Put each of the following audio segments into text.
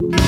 you.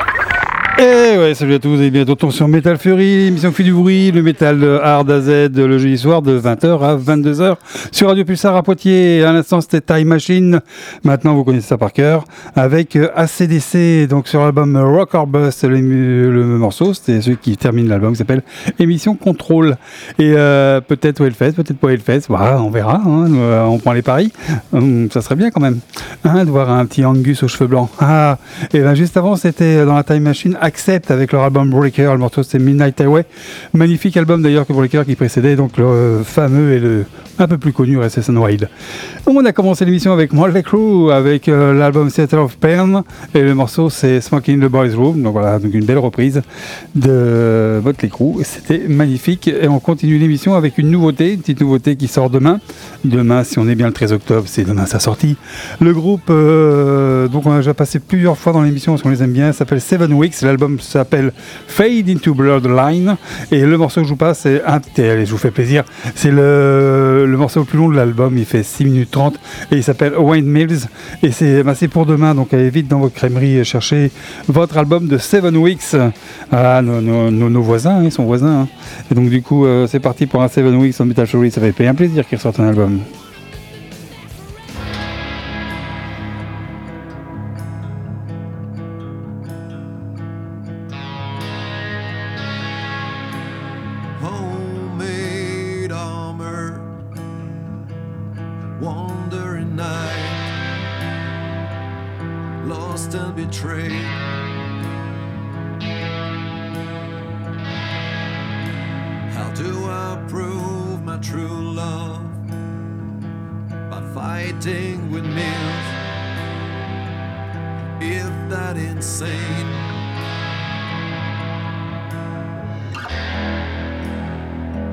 Eh ouais, salut à tous et bientôt sur Metal Fury, émission qui du bruit, le métal hard à Z le jeudi soir de 20h à 22h sur Radio Pulsar à Poitiers. À l'instant, c'était Time Machine. Maintenant, vous connaissez ça par cœur. Avec ACDC, euh, donc sur l'album Rock or Bust, le, morceau, c'était celui qui termine l'album, qui s'appelle Émission Contrôle. Et euh, peut-être Hellfest, peut-être pas Hellfest, voilà, on verra, hein, euh, on prend les paris. Hum, ça serait bien quand même hein, de voir un petit Angus aux cheveux blancs. Ah, et ben juste avant, c'était dans la Time Machine Accept avec leur album Breaker. Le morceau c'est Midnight Highway. Magnifique album d'ailleurs que Breaker qui précédait donc le fameux et le un peu plus connu Recession Wild. On a commencé l'émission avec Motley Crue avec euh, l'album Theater of Pain et le morceau c'est Smoking in the Boys Room. Donc voilà, donc une belle reprise de Motley Crue. C'était magnifique et on continue l'émission avec une nouveauté, une petite nouveauté qui sort demain. Demain, si on est bien le 13 octobre, c'est demain sa sortie. Le groupe, euh, donc on a déjà passé plusieurs fois dans l'émission parce qu'on les aime bien, s'appelle Seven Weeks L'album s'appelle Fade into Bloodline. Et le morceau que je vous passe, c'est un. Allez, je vous fais plaisir. C'est le, le morceau le plus long de l'album. Il fait 6 minutes 30 et il s'appelle Wayne Mills. Et c'est bah, pour demain. Donc allez vite dans votre crèmerie chercher votre album de Seven Weeks. Ah, nos, nos- voisins, hein, ils sont voisins. hein. Et donc du coup, euh, c'est parti pour un Seven Weeks en Metal Fury. Ça fait un plaisir qu'ils ressortent un album. That insane.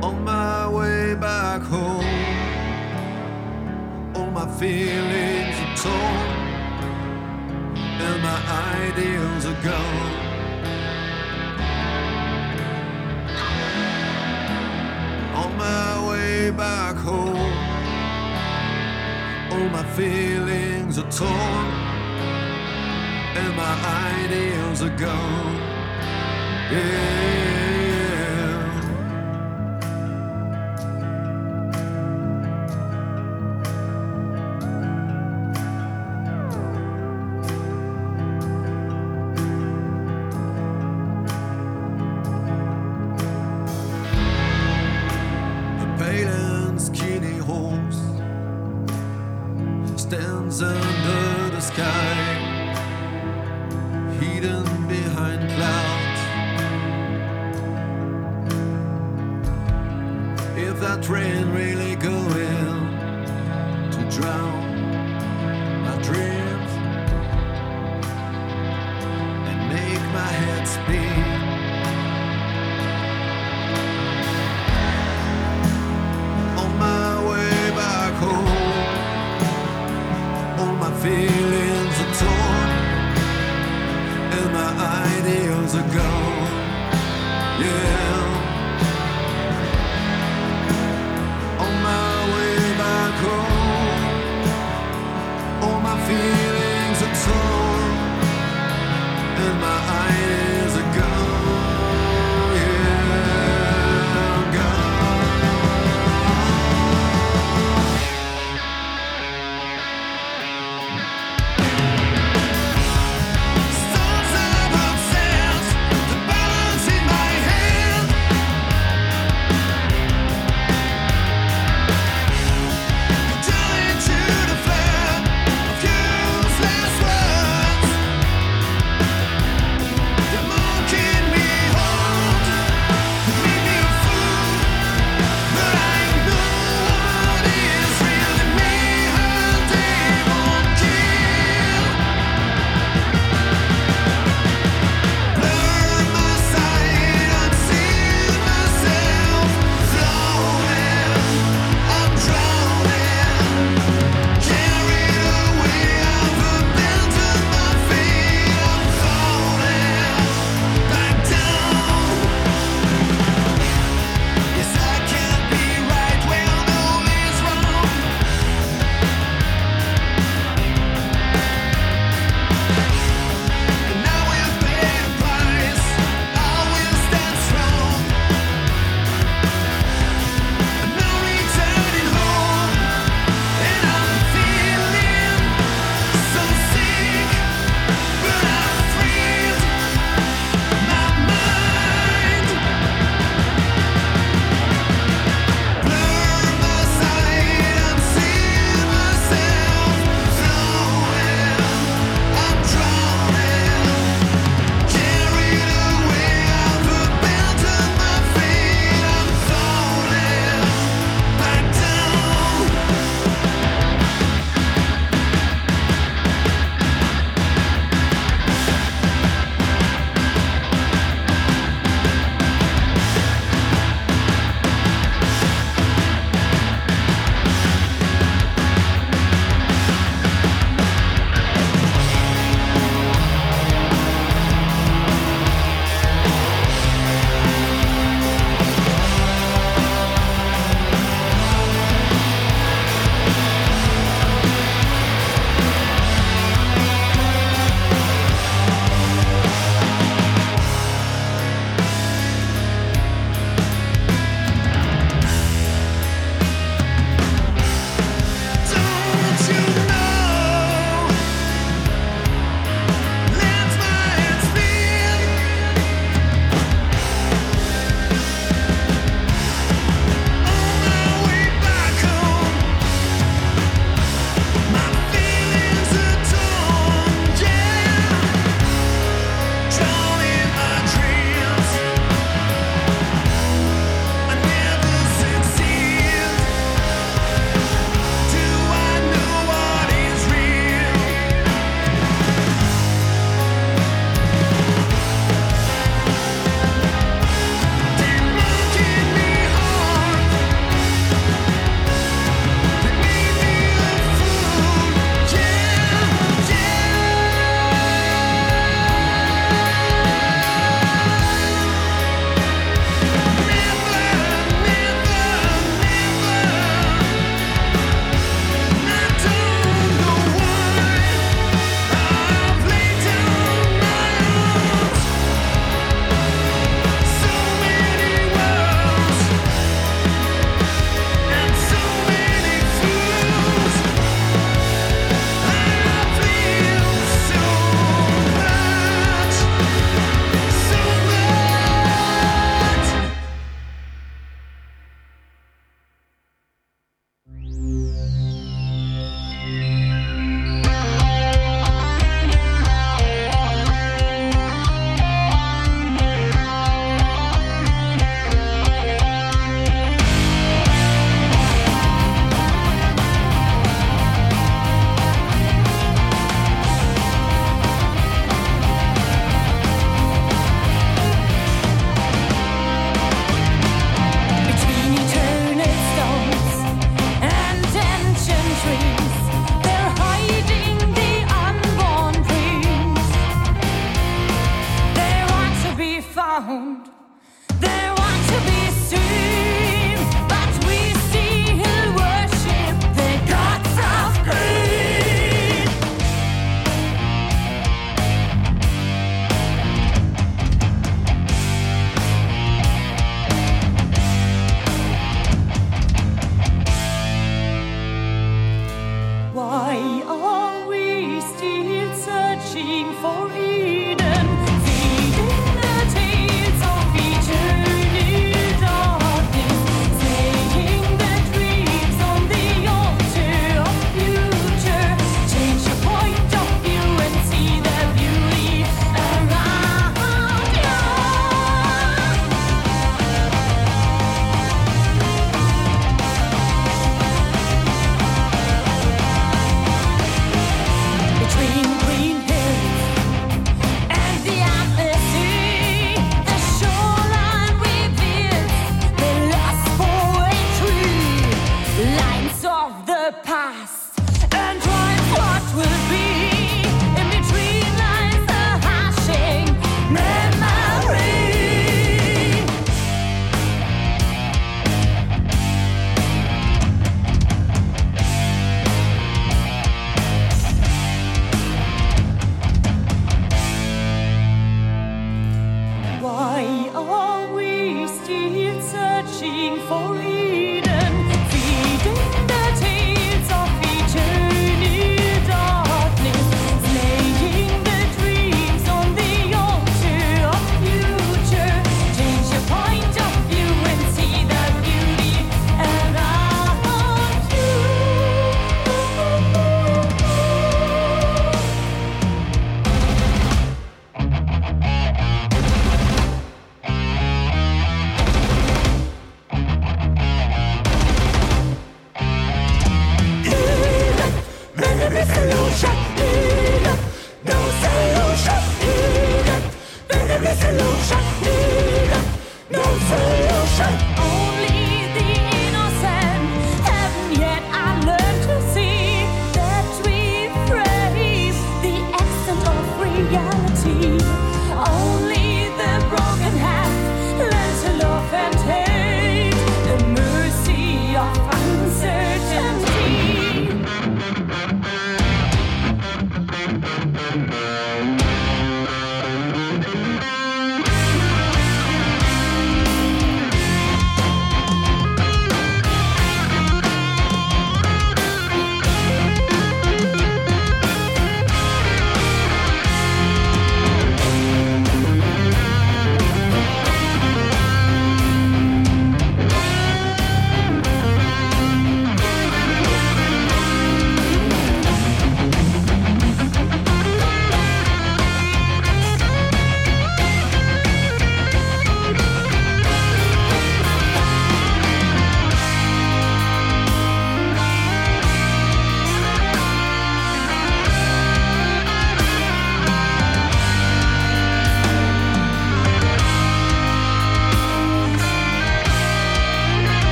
on my way back home. All my feelings are torn, and my ideals are gone. On my way back home, all my feelings are torn, my ideals are gone. Yeah.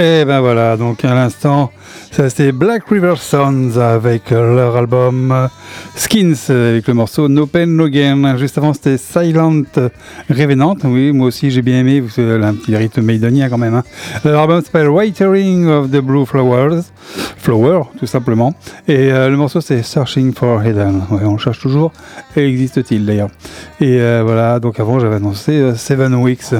Et ben voilà, donc à l'instant, ça c'était Black River Sons avec leur album Skins avec le morceau No Pain No Gain. Juste avant, c'était Silent Revenant. Oui, moi aussi j'ai bien aimé, parce a un petit rythme maidonien quand même. Hein. L'album s'appelle Waitering of the Blue Flowers. Flower, tout simplement. Et euh, le morceau c'est Searching for Hidden. on cherche toujours. Et existe-t-il d'ailleurs Et euh, voilà, donc avant j'avais annoncé euh, Seven Weeks.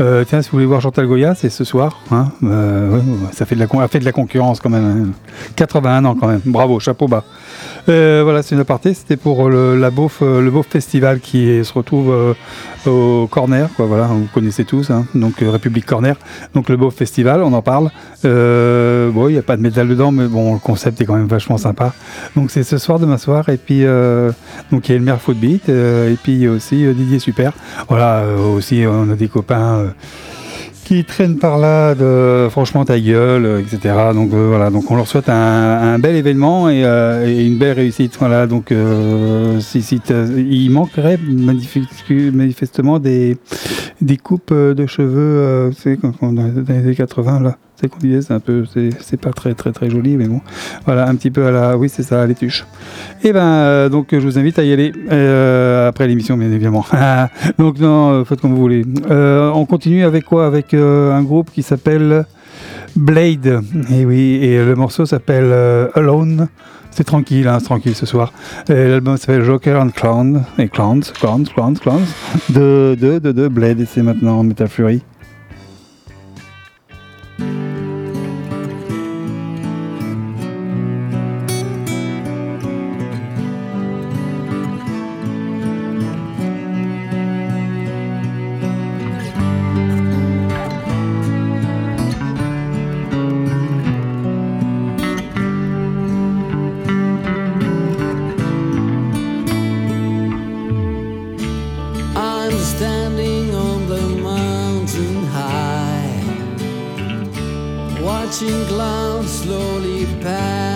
Euh, tiens, si vous voulez voir Chantal Goya, c'est ce soir. Hein euh, ça fait de la, fait de la concurrence quand même. 81 hein. ans quand même. Bravo, chapeau bas. Euh, voilà, c'est une aparté. C'était pour le, la Beauf, le Beauf Festival qui se retrouve au Corner. Quoi, voilà, vous connaissez tous. Hein, donc République Corner. Donc le Beauf Festival, on en parle. bon, il n'y a pas de métal dedans, mais bon, le concept est quand même vachement sympa. Donc c'est ce soir, demain soir. Et puis, donc il y a le maire Footbeat. et puis aussi Didier Super. Voilà, aussi on a des copains euh, qui traînent par là de franchement ta gueule, euh, etc. Donc euh, voilà, donc on leur souhaite un, bel événement et, une belle réussite. Voilà, donc si, il manquerait manifestement des, des coupes de cheveux, c'est dans les années 80 là c'est qu'on disait, c'est un peu, c'est pas très très très joli, mais bon, voilà, un petit peu à la, oui, c'est ça, à l'étuche. Et eh ben, euh, donc je vous invite à y aller euh, après l'émission, bien évidemment. donc non, euh, faites comme vous voulez. on continue avec quoi? Avec un groupe qui s'appelle Blade. Et oui, et le morceau s'appelle Alone. C'est tranquille, hein, tranquille ce soir. L'album s'appelle Joker and Clown et Clowns, Clowns, Clowns, Clowns de de de, de Blade et c'est maintenant Metal Fury. watching clouds slowly pass.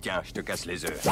Tiens, je te casse les œufs.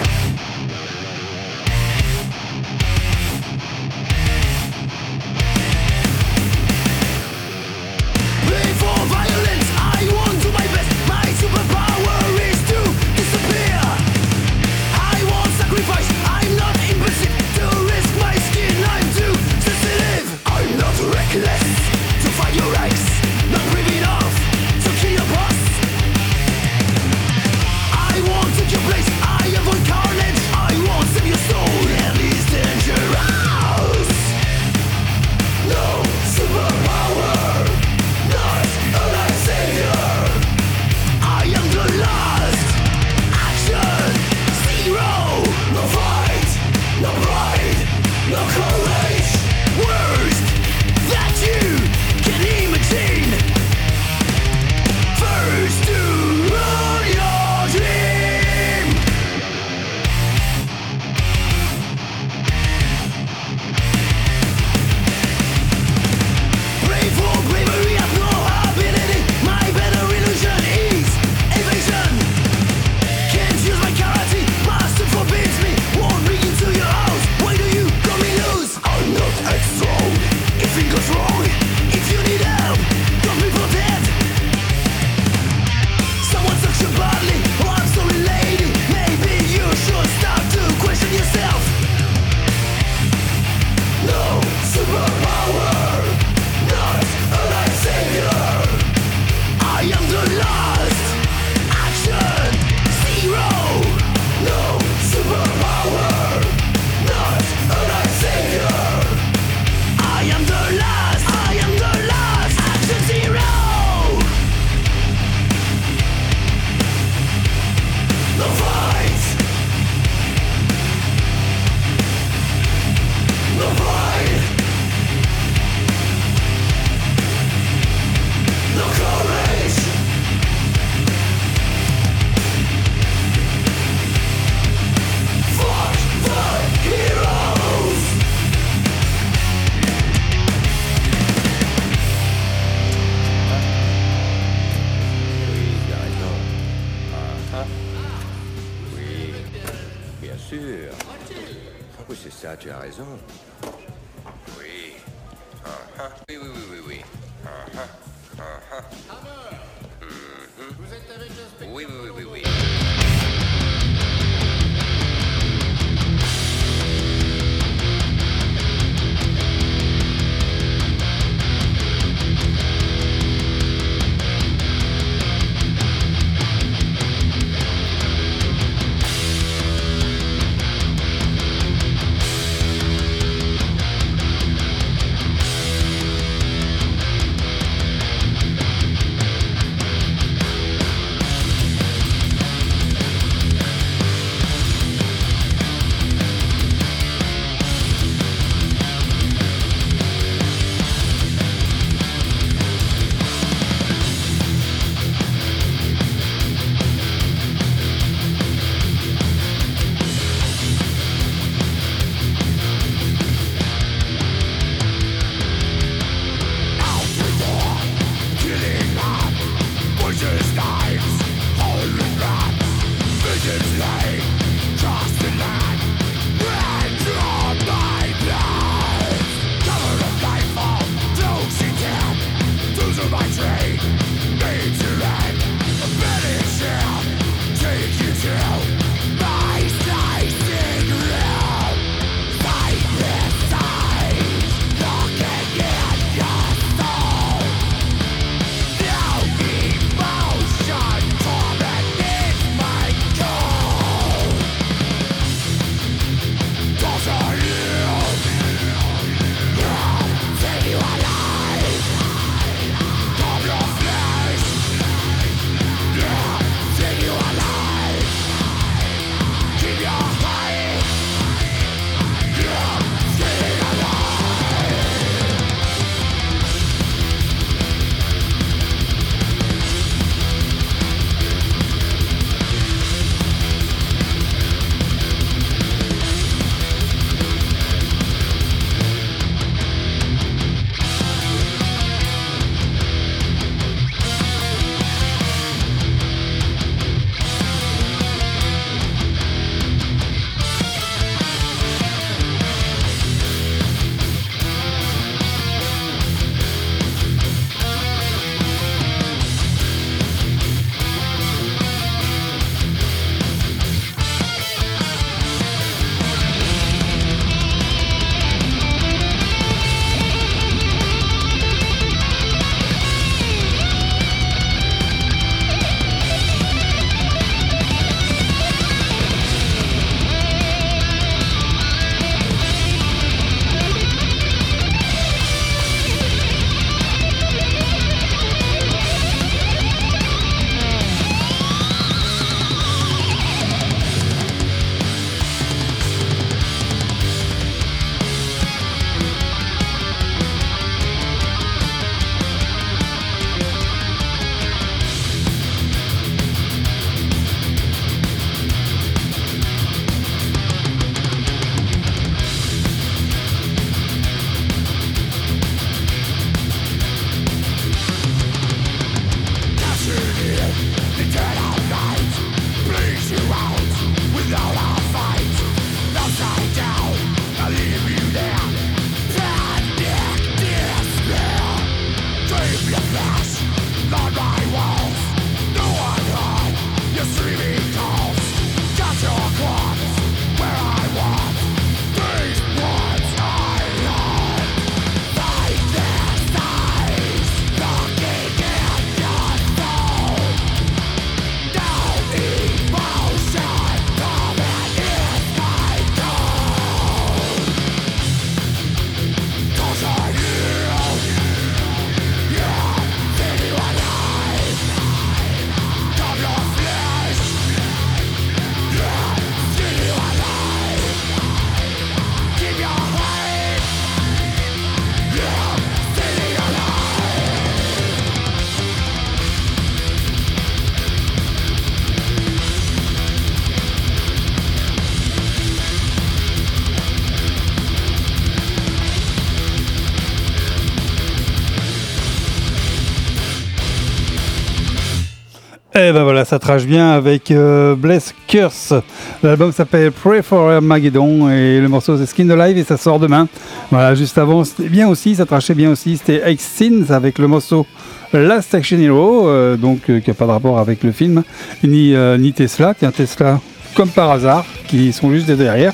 Eh ben voilà, ça trache bien avec euh, Bless Curse. L'album s'appelle Pray for Armageddon et le morceau c'est Skin Alive et ça sort demain. Voilà, juste avant, c'était bien aussi, ça trachait bien aussi, c'était X-Sins avec le morceau Last Action Hero, euh, donc euh, qui n'a pas de rapport avec le film, ni Tesla. Tiens, Tesla, comme par hasard, qui sont juste derrière.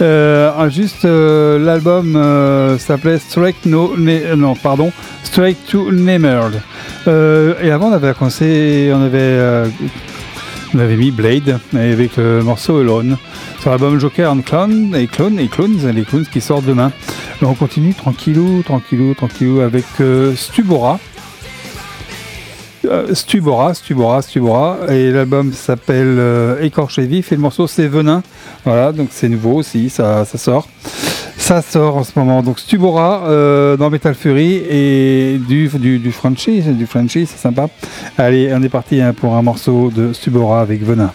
Euh, juste, euh, l'album euh, s'appelait Straight No, non, pardon, Straight to. Euh, et avant, on avait commencé, on avait, on avait mis Blade avec le morceau Alone sur l'album Joker and Clone et Clone et Clones, les Clones qui sortent demain. On continue tranquillou, tranquillou, tranquillou avec Stubora. Euh, Stubora, Stubora, Stubora, et l'album s'appelle euh, Écorché vif et le morceau c'est Venin. Voilà, donc c'est nouveau aussi, ça, sort. Ça sort en ce moment. Donc Stubora euh, dans Metal Fury et du, du, du du c'est sympa. Allez, on est parti hein, pour un morceau de Stubora avec Venin.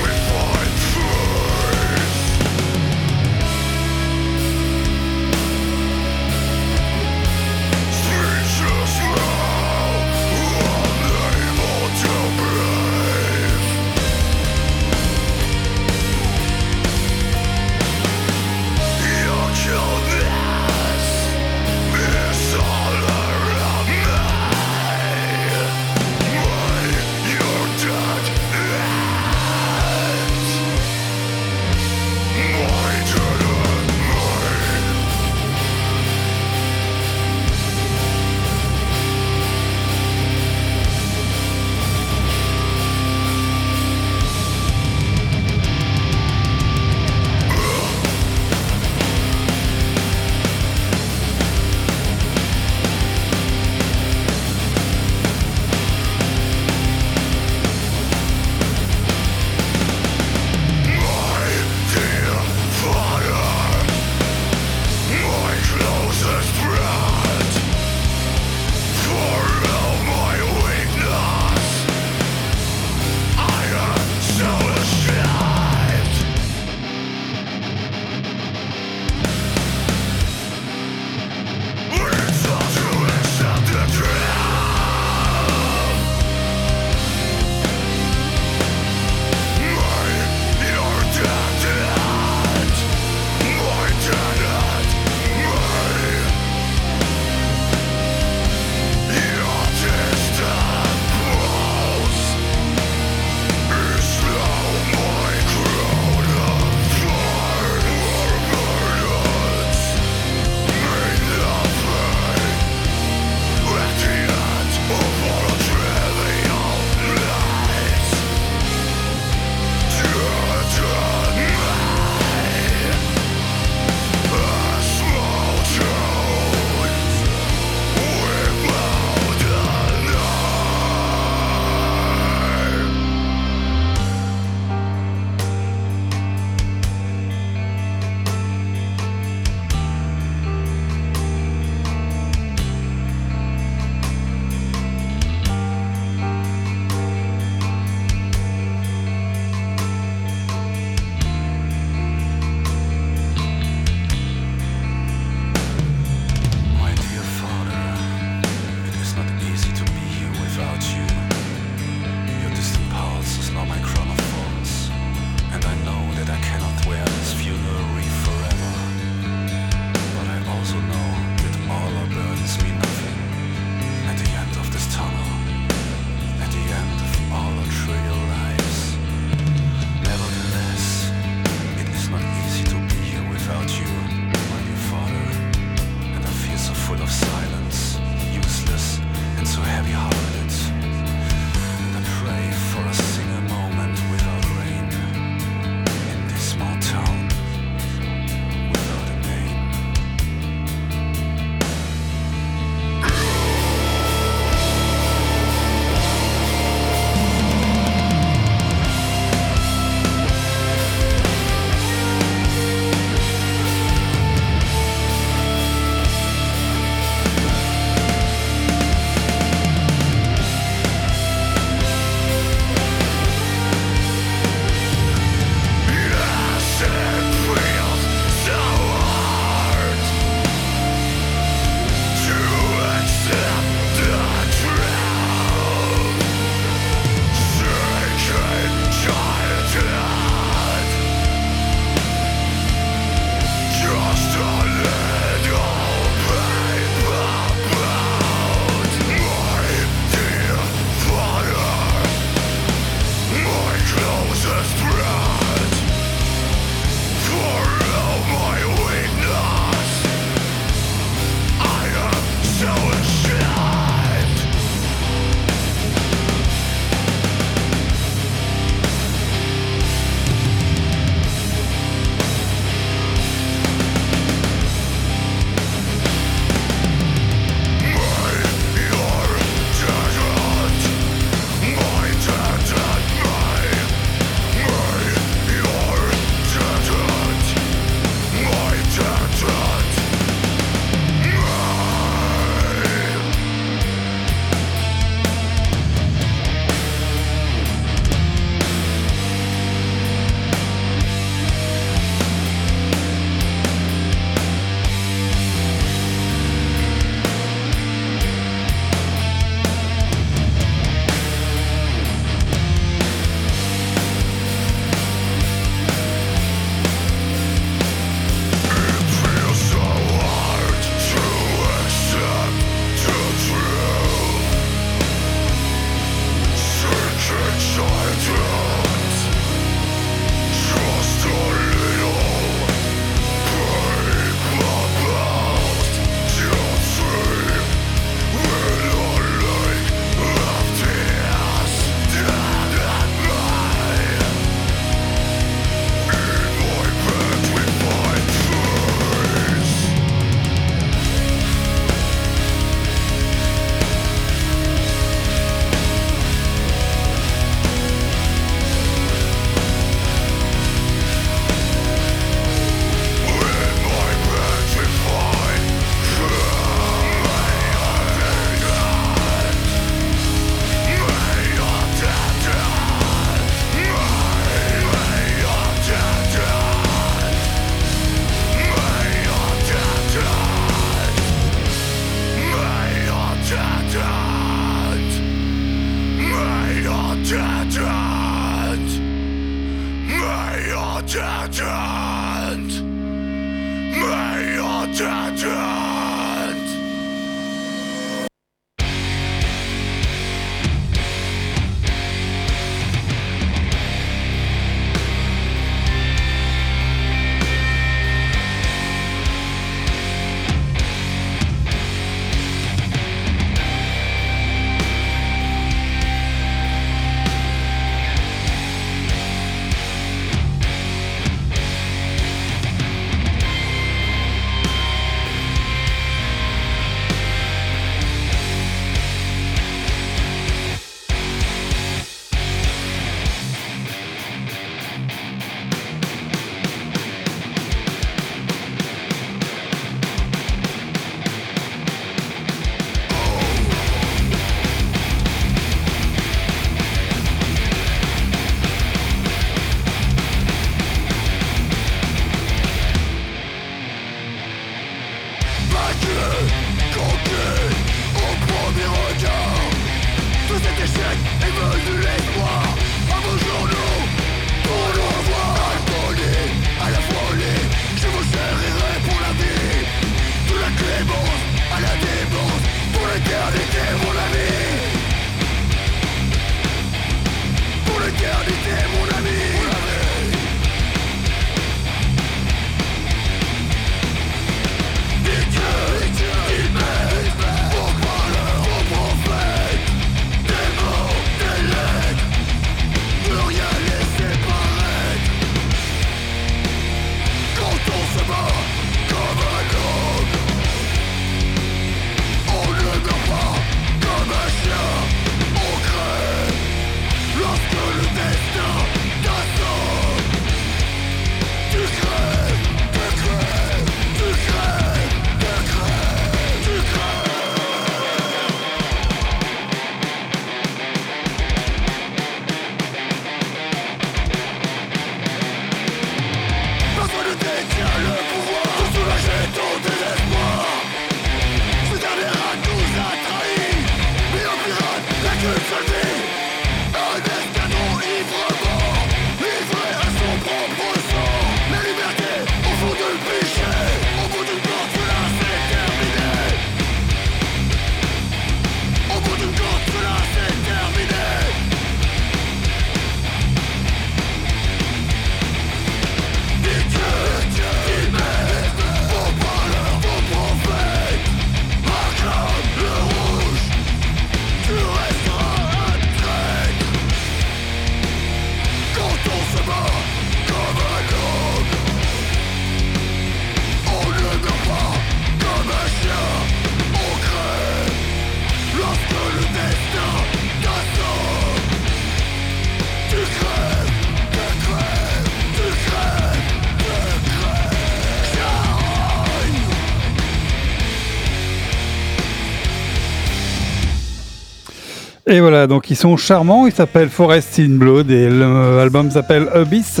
Et voilà, donc ils sont charmants, ils s'appellent Forest in Blood et l'album s'appelle Abyss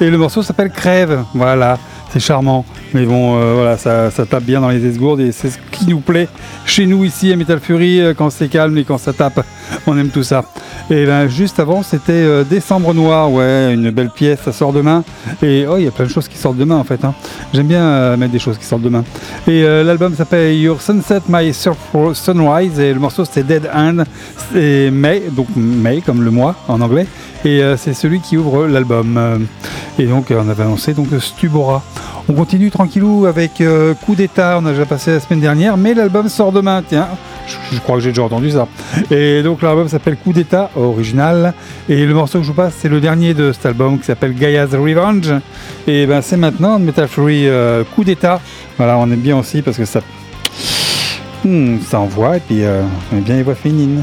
et le morceau s'appelle Crève. Voilà, c'est charmant. Mais bon, euh, voilà, ça, ça tape bien dans les esgourdes et c'est ce qui nous plaît chez nous ici à Metal Fury euh, quand c'est calme et quand ça tape. On aime tout ça. Et ben juste avant, c'était euh, Décembre Noir, ouais, une belle pièce, ça sort demain. Et oh, il y a plein de choses qui sortent demain en fait. hein. J'aime bien euh, mettre des choses qui sortent demain. Et l'album s'appelle Your Sunset, My Sunrise et le morceau c'est Dead Hand. C'est May, donc May comme le mois en anglais. Et c'est celui qui ouvre l'album. Et donc on avait annoncé donc Stubora. On continue tranquillou avec euh, Coup d'état, on a déjà passé la semaine dernière, mais l'album sort demain, tiens. Je, crois que j'ai déjà entendu ça. Et donc l'album s'appelle Coup d'état original. Et le morceau que je vous passe, c'est le dernier de cet album qui s'appelle Gaia's Revenge. Et ben c'est maintenant Metal Fury euh, Coup d'état. Voilà, on aime bien aussi parce que ça, Hmm, ça envoie et puis euh, on aime bien les voix féminines.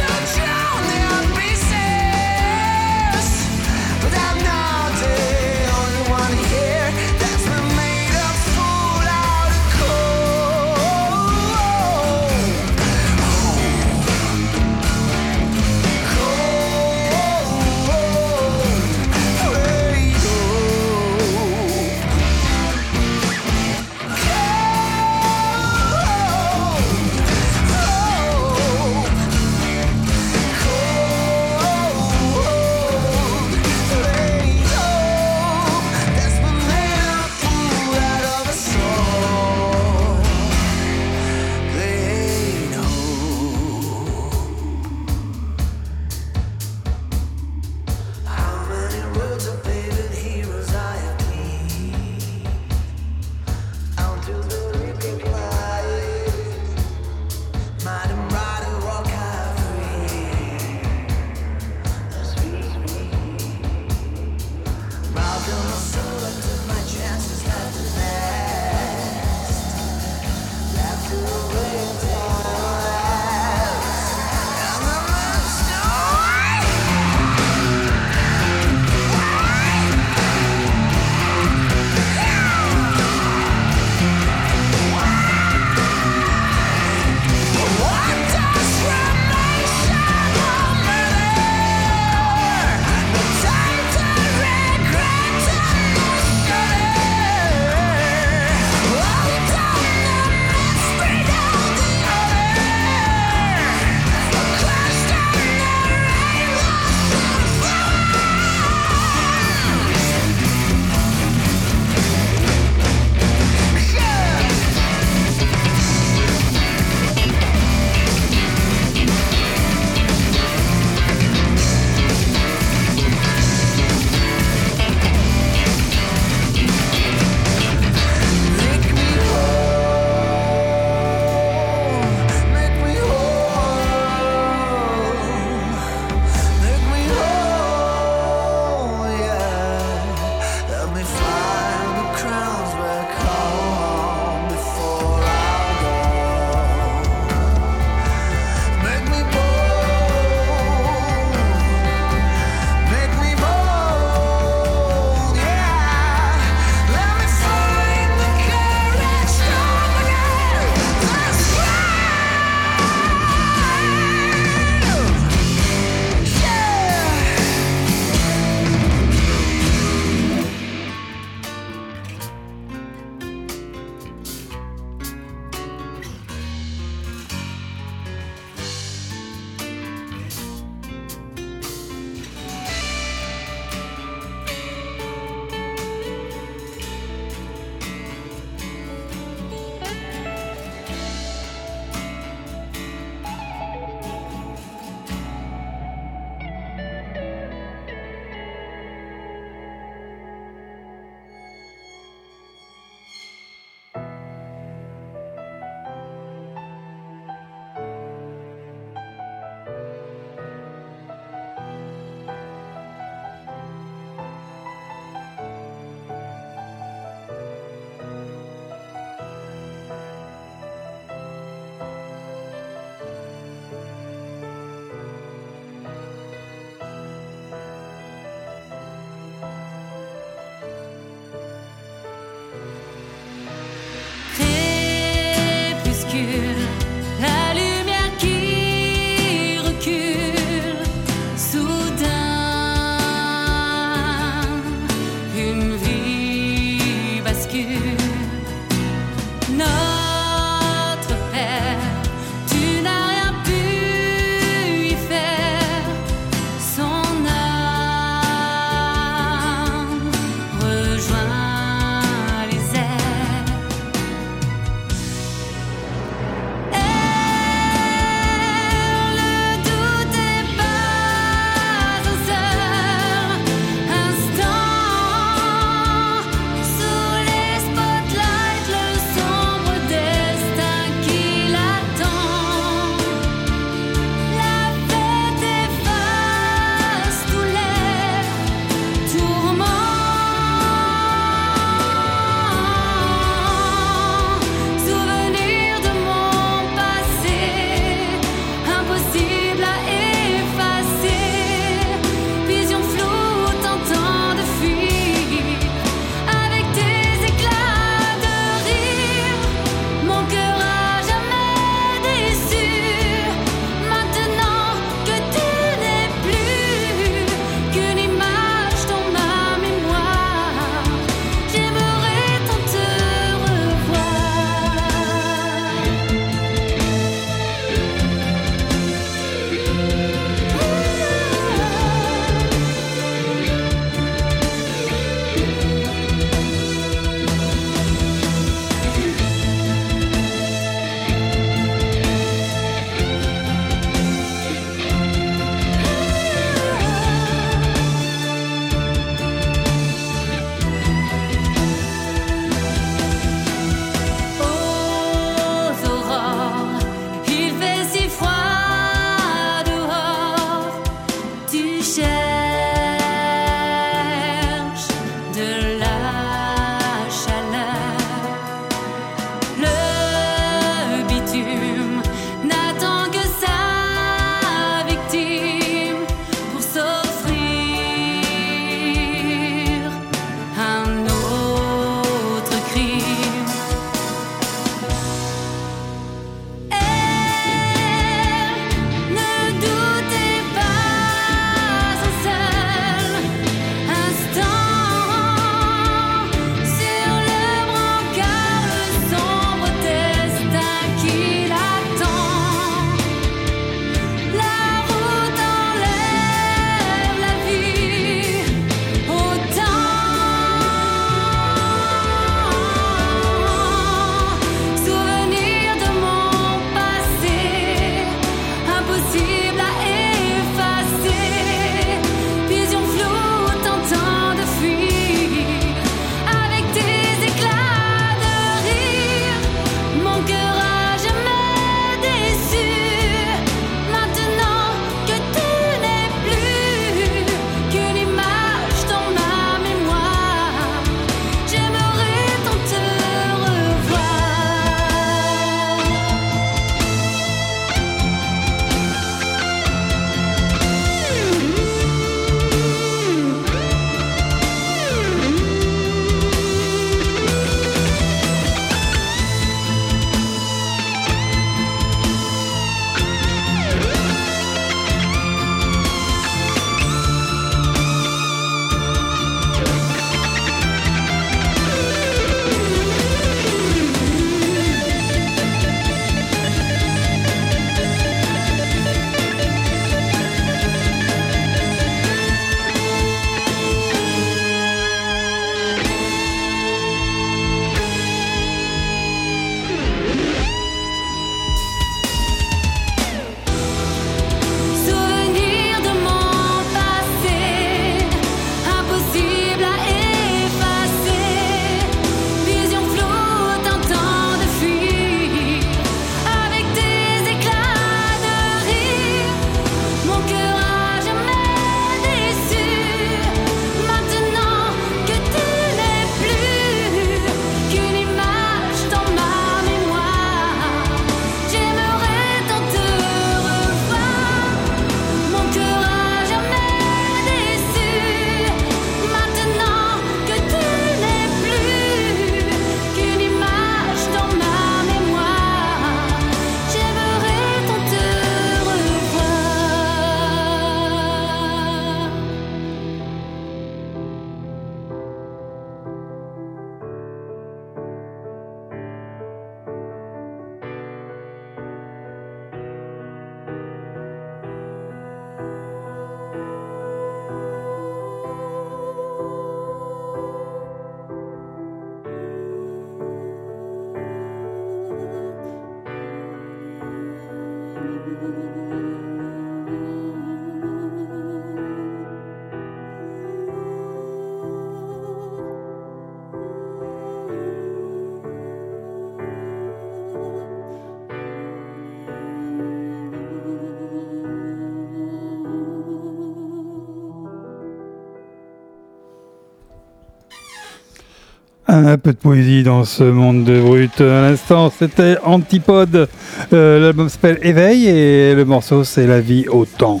Un peu de poésie dans ce monde de brut. À l'instant, c'était Antipode. Euh, L'album s'appelle Éveil et le morceau c'est La vie au temps.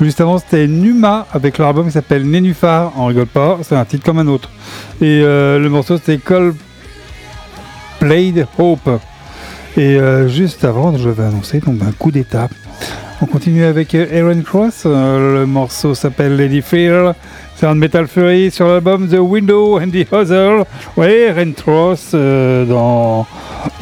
Juste avant, c'était Numa avec leur album qui s'appelle Nénuphar. On rigole pas, c'est un titre comme un autre. Et euh, le morceau c'était Call Played Hope. Et euh, juste avant, je vais annoncer donc, un coup d'état. On continue avec euh, Aaron Cross. Euh, le morceau s'appelle Lady Fear. C'est un Metal Fury sur l'album The Window and the Hustle. Oui, Aaron Cross euh, dans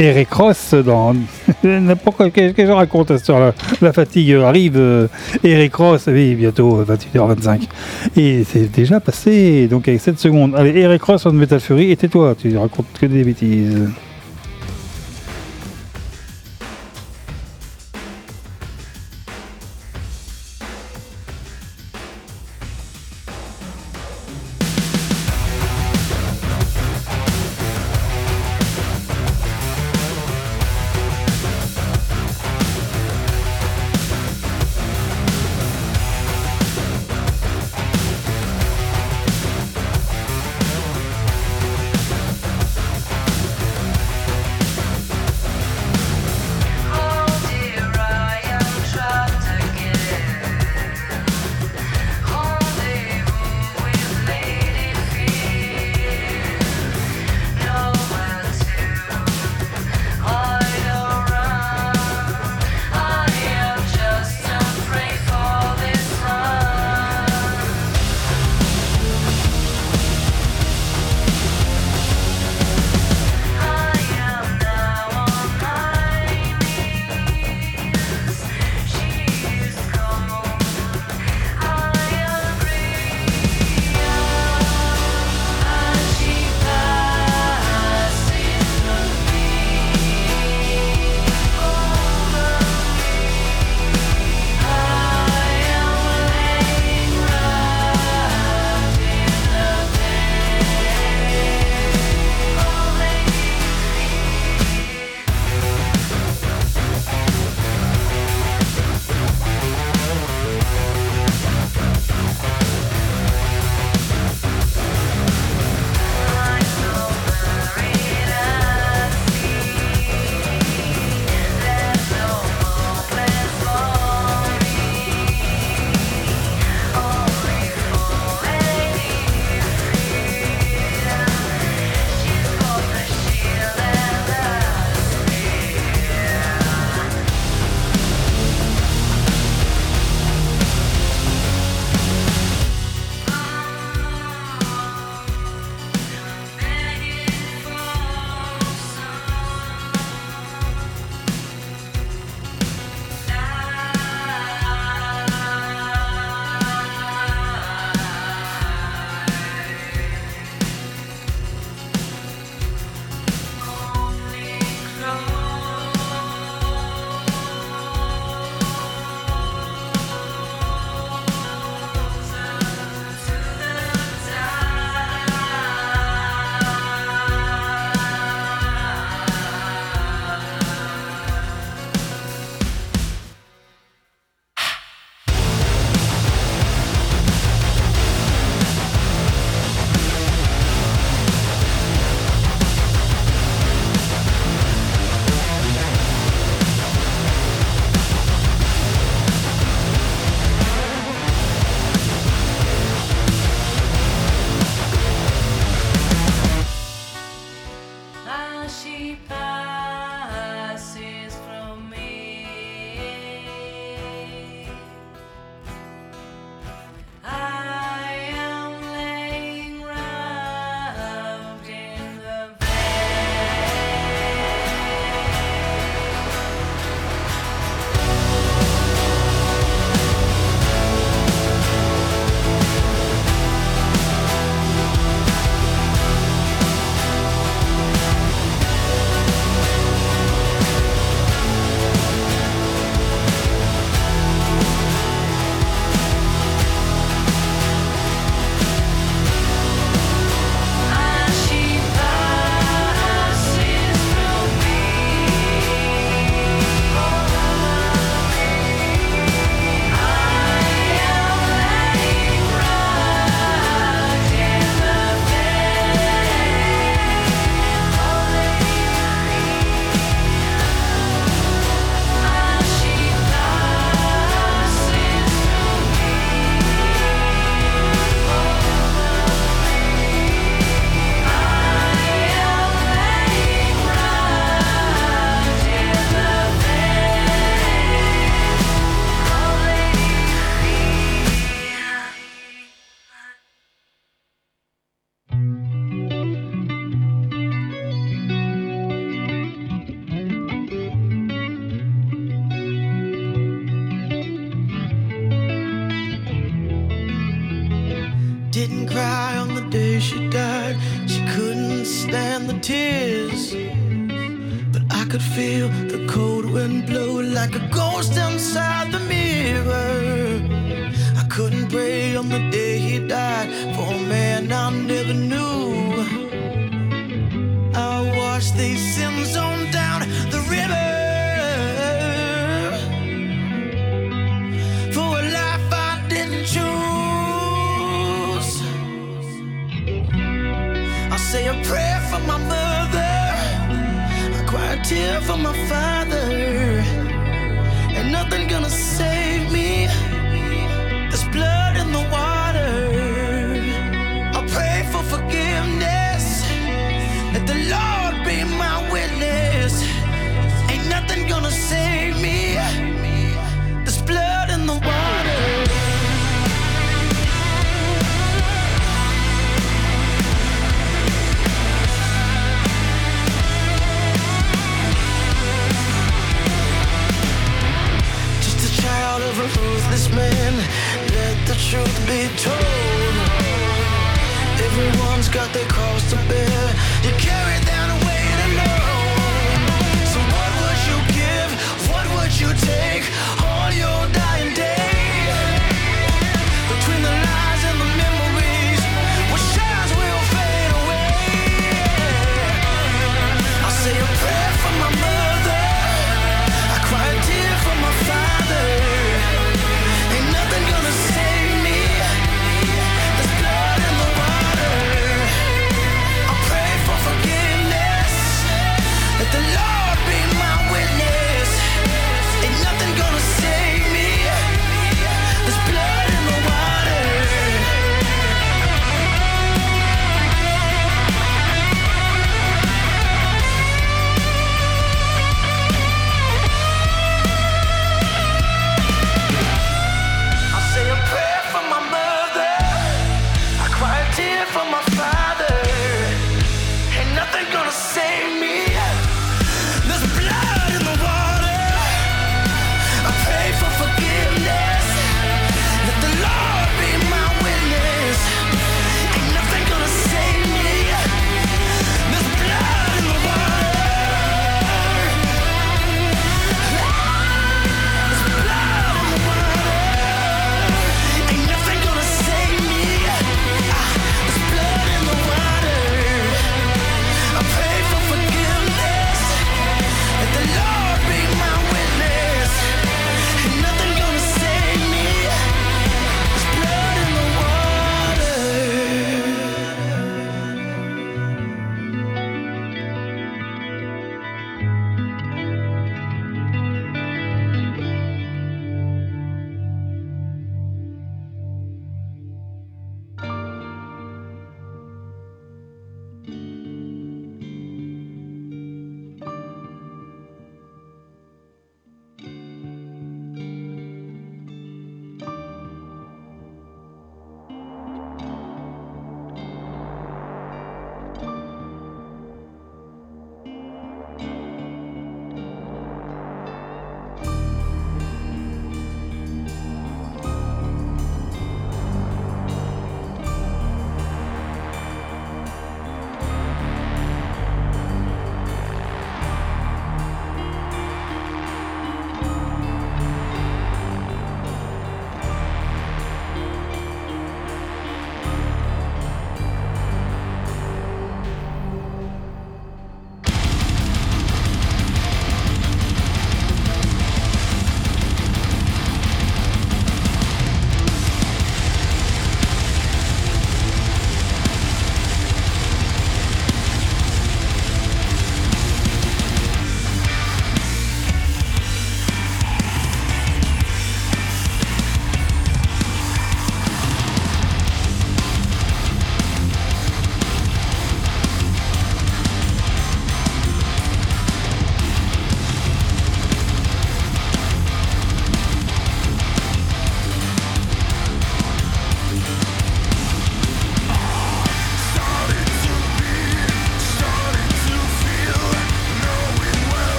Eric Cross dans n'importe quoi. Qu'est-ce que je raconte sur la, la fatigue arrive. Eric Cross, oui, bientôt euh, 28h25. Et c'est déjà passé. Donc avec 7 secondes. Allez, Eric Cross sur Metal Fury. Et tais-toi, tu racontes que des bêtises.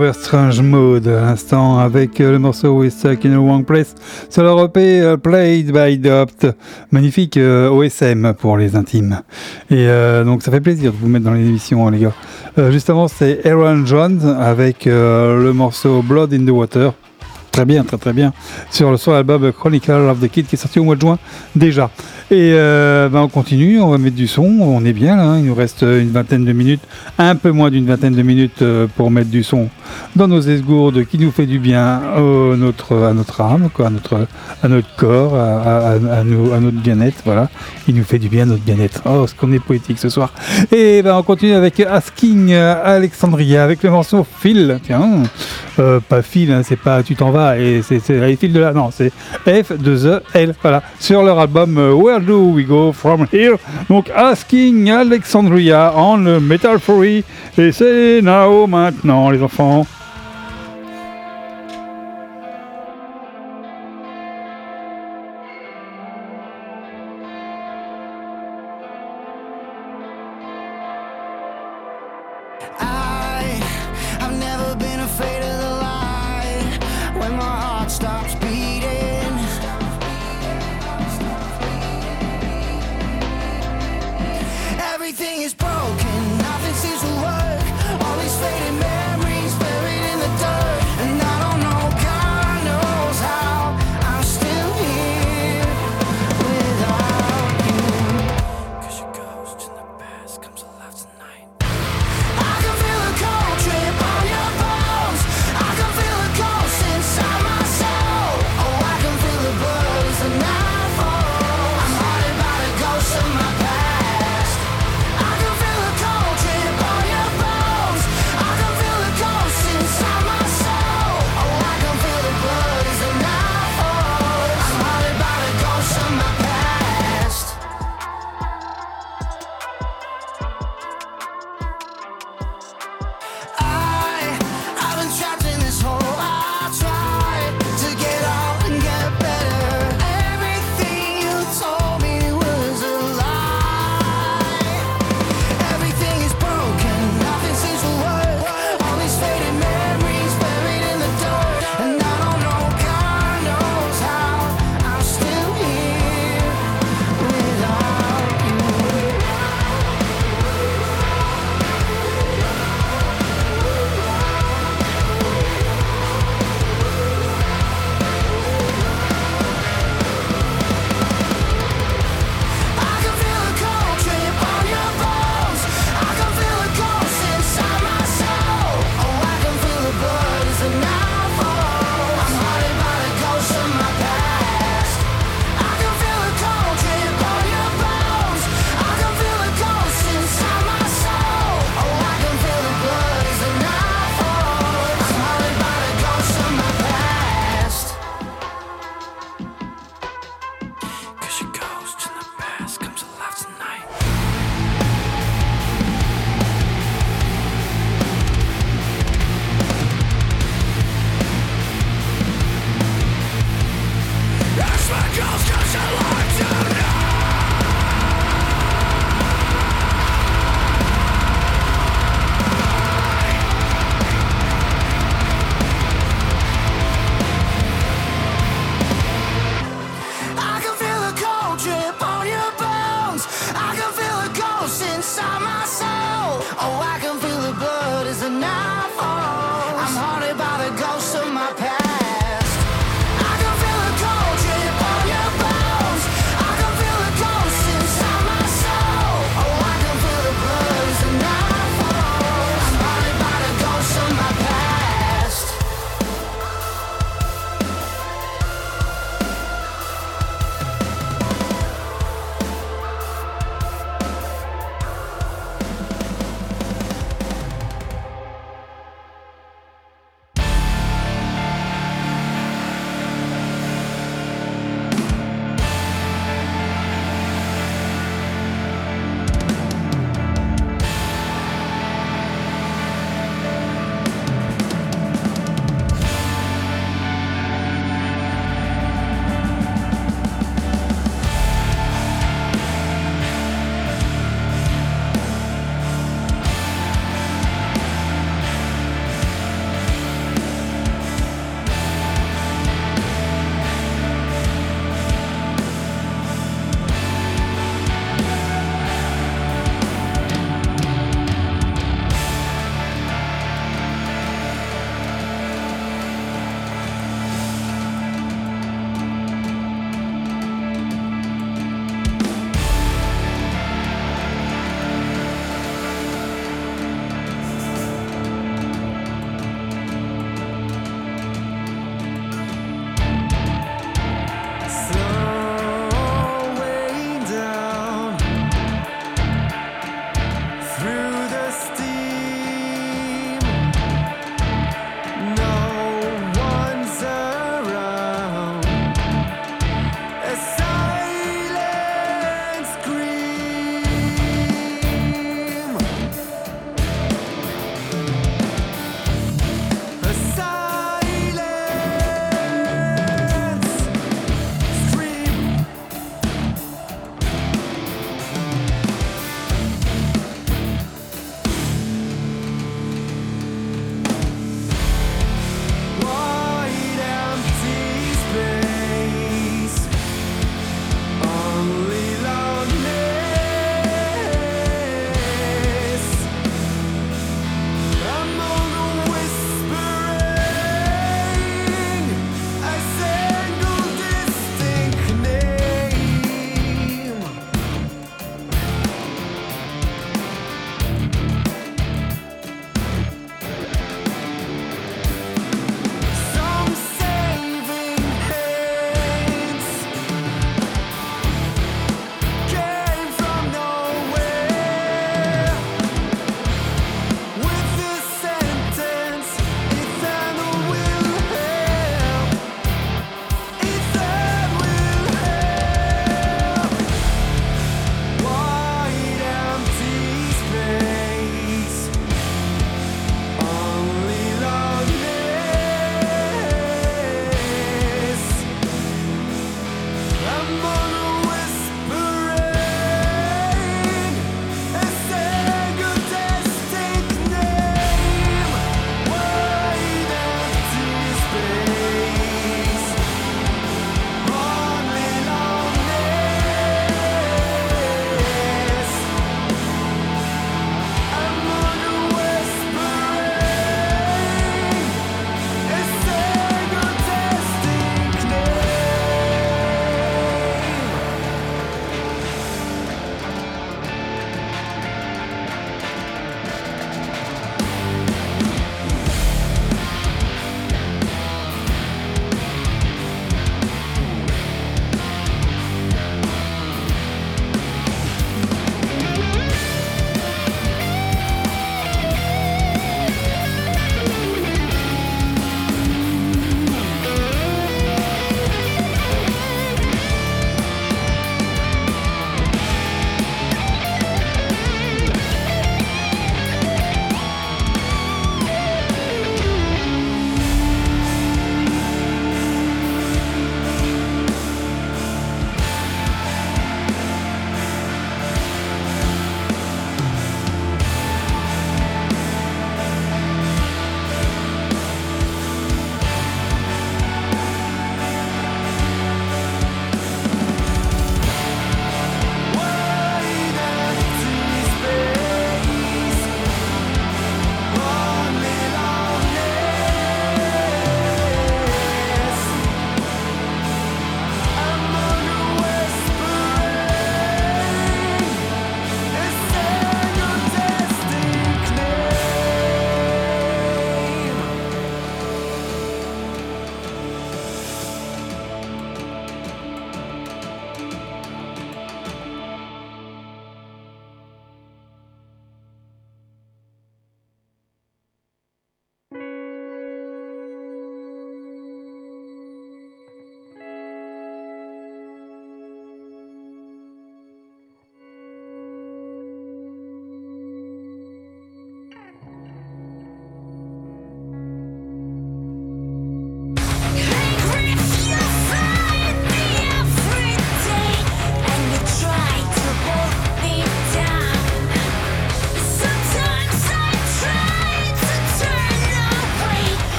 Over Strange Mode à l'instant avec euh, le morceau We Stuck in the Wrong Place sur leur EP euh, Played by Dopt. Magnifique euh, OSM pour les intimes. Et donc ça fait plaisir de vous mettre dans les émissions, hein, les gars. Euh, juste avant, c'est Aaron Jones avec le morceau Blood in the Water. Très bien, très très bien. Sur le sur l'album Chronicle of the Kid qui est sorti au mois de juin déjà. Et euh, ben, on continue, on va mettre du son, on est bien là, hein. il nous reste une vingtaine de minutes, un peu moins d'une vingtaine de minutes euh, pour mettre du son dans nos esgourdes qui nous fait du bien notre, à notre âme, quoi, à, notre, à notre corps, à, notre bien-être, voilà. Il nous fait du bien notre bien-être. Oh, ce qu'on est poétique ce soir. Et ben, on continue avec Asking Alexandria, avec le morceau Phil. Tiens, euh, pas Phil, hein, c'est pas tu t'en vas, et c'est les fils de là, non, c'est F 2 E L, voilà, sur leur album euh, Where Do We Go From Here? Donc Asking Alexandria le Metal Fury, et c'est now maintenant, les enfants.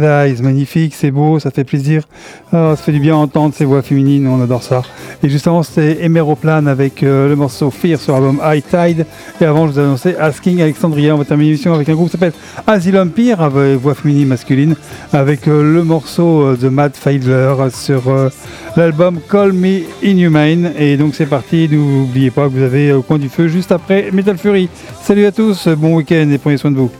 Paradise, magnifique, c'est beau, ça fait plaisir. Ah, ça fait du bien entendre ces voix féminines, on adore ça. Et juste avant, c'était Emeroplan avec euh, le morceau Fear sur l'album High Tide. Et avant, je vous annonçais Asking Alexandria. On va terminer l'émission avec un groupe qui s'appelle Asylum Peer, avec voix féminine masculine, avec euh, le morceau euh, de Matt Fiedler sur euh, l'album Call Me Inhumane. Et donc, c'est parti. N'oubliez pas que vous avez au coin du feu juste après Metal Fury. Salut à tous, bon week-end et prenez soin de vous.